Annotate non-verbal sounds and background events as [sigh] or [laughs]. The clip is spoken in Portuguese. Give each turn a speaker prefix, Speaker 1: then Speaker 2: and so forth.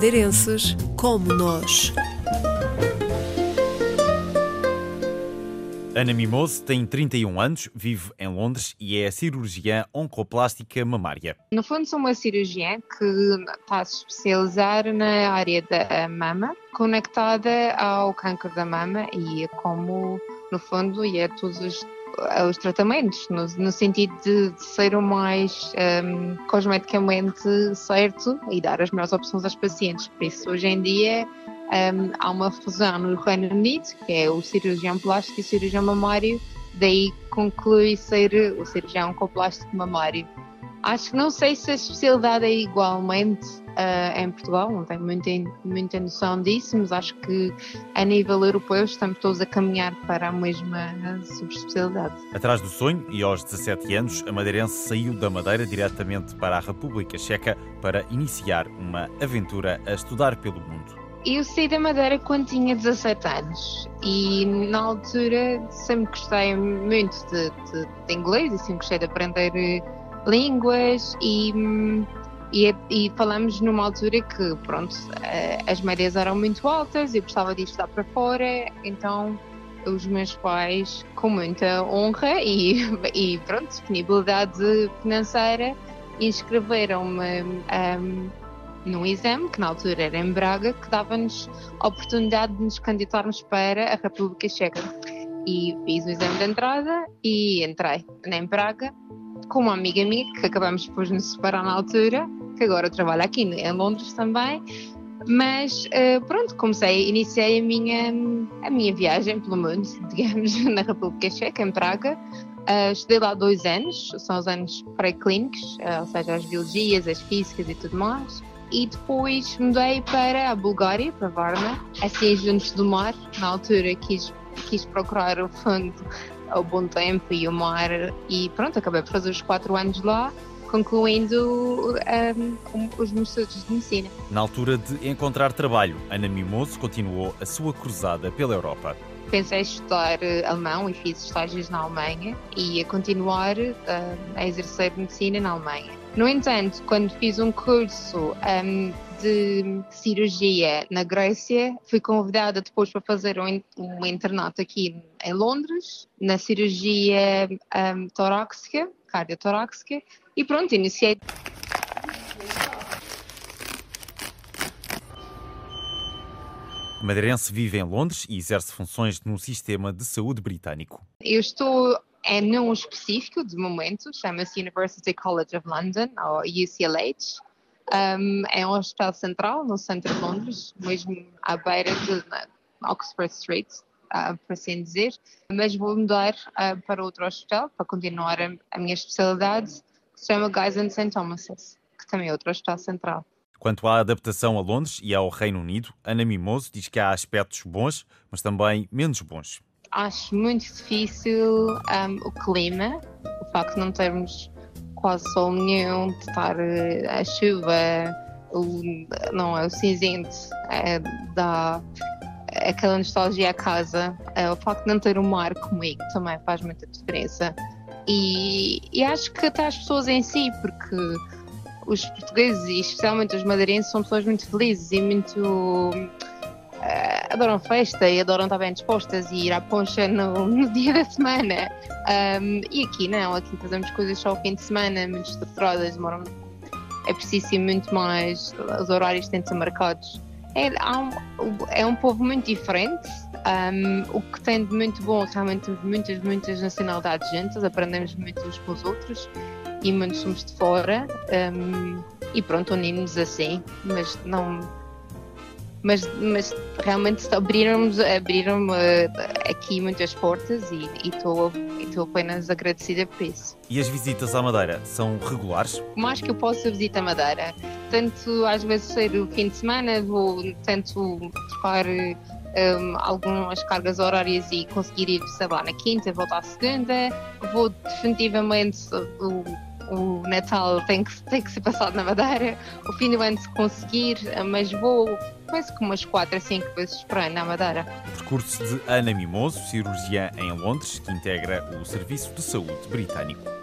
Speaker 1: madeirenses como nós.
Speaker 2: Ana Mimoso tem 31 anos, vive em Londres e é cirurgiã oncoplástica mamária.
Speaker 3: No fundo, sou uma cirurgiã que está a se especializar na área da mama, conectada ao câncer da mama e como, no fundo, e a todos os os tratamentos, no, no sentido de, de, ser o mais um, cosmeticamente certo e dar as melhores opções aos pacientes. Por isso, hoje em dia, um, há uma fusão no Reino Unido, que é o cirurgião plástico e o cirurgião mamário, daí conclui ser o cirurgião com plástico mamário. Acho que não sei se a especialidade é igualmente uh, em Portugal, não tenho muita, muita noção disso, mas acho que a nível europeu estamos todos a caminhar para a mesma subespecialidade.
Speaker 2: Atrás do sonho, e aos 17 anos, a madeirense saiu da Madeira diretamente para a República Checa para iniciar uma aventura a estudar pelo mundo.
Speaker 3: Eu saí da Madeira quando tinha 17 anos e na altura sempre gostei muito de, de, de inglês e sempre gostei de aprender línguas e, e, e, falamos numa altura que, pronto, eh, as médias eram muito altas, eu gostava de estudar para fora, então os meus pais, com muita honra e, [laughs] e pronto, disponibilidade financeira, inscreveram-me um, num exame, que na altura era em Braga, que dava-nos a oportunidade de nos candidatarmos para a República Checa. E fiz o exame de entrada e entrei em Braga com uma amiga minha que acabamos depois de nos separar na altura, que agora trabalha aqui em Londres também. Mas uh, pronto, comecei, iniciei a minha, a minha viagem pelo mundo, [laughs] digamos, na República Checa, em Praga. Uh, estudei lá dois anos, são os anos pré-clínicos, uh, ou seja, as biologias, as físicas e tudo mais. E depois mudei para a Bulgária, para Varna, assim juntos do mar. Na altura quis, quis procurar o fundo ao bom tempo e o mar. E pronto, acabei por fazer os quatro anos lá, concluindo um, os meus estudos de medicina.
Speaker 2: Na altura de encontrar trabalho, Ana Mimoso continuou a sua cruzada pela Europa.
Speaker 3: Pensei estudar eh, alemão e fiz estágios na Alemanha e a continuar uh, a exercer medicina na Alemanha. No entanto, quando fiz um curso um, de cirurgia na Grécia. Fui convidada depois para fazer um, um internato aqui em Londres, na cirurgia um, torácica, cardiotorácica, e pronto, iniciei.
Speaker 2: A madeirense vive em Londres e exerce funções no sistema de saúde britânico.
Speaker 3: Eu estou em num específico, de momento, chama-se University College of London, ou UCLH, um, é um hospital central no centro de Londres, mesmo à beira de Oxford Street, uh, por assim dizer. Mas vou mudar uh, para outro hospital para continuar a, a, minha especialidade, que se chama Guys and St. Thomas's, que também é outro hospital central.
Speaker 2: Quanto à adaptação a Londres e ao Reino Unido, Ana Mimoso diz que há aspectos bons, mas também menos bons.
Speaker 3: Acho muito difícil um, o clima, o facto de não termos quase sol nenhum, de estar eh, a chuva, o, não é o cinzento, é, dá aquela nostalgia à casa. É, o facto de não ter o mar comigo também faz muita diferença. E, e acho que até as pessoas em si, porque os portugueses e especialmente os madeirenses são pessoas muito felizes e muito uh, adoram festa e adoram estar bem dispostas e ir à poncha no, no dia da semana. Um, e aqui não, aqui fazemos coisas só ao fim de semana, muito estruturadas, demoram. É preciso ir muito mais, os horários têm de ser marcados. É, um, é um povo muito diferente. Um, o que tem de muito bom, realmente muitas, muitas nacionalidades juntas, aprendemos muito uns com os outros e muitos somos de fora. Um, e pronto, unimos assim, mas não mas, mas realmente abriram-me abriram aqui muitas portas e estou apenas agradecida por isso.
Speaker 2: E as visitas à Madeira são regulares?
Speaker 3: Mais que eu possa visitar a Madeira, tanto às vezes ser o fim de semana, vou tento trocar um, algumas cargas horárias e conseguir ir, sei lá, na quinta, voltar à segunda, vou definitivamente o o Natal tem que, tem que ser passado na Madeira, o fim do ano se conseguir, mas vou, penso que umas 4 a 5 vezes por ano na Madeira.
Speaker 2: O percurso de Ana Mimoso, cirurgiã em Londres, que integra o Serviço de Saúde Britânico.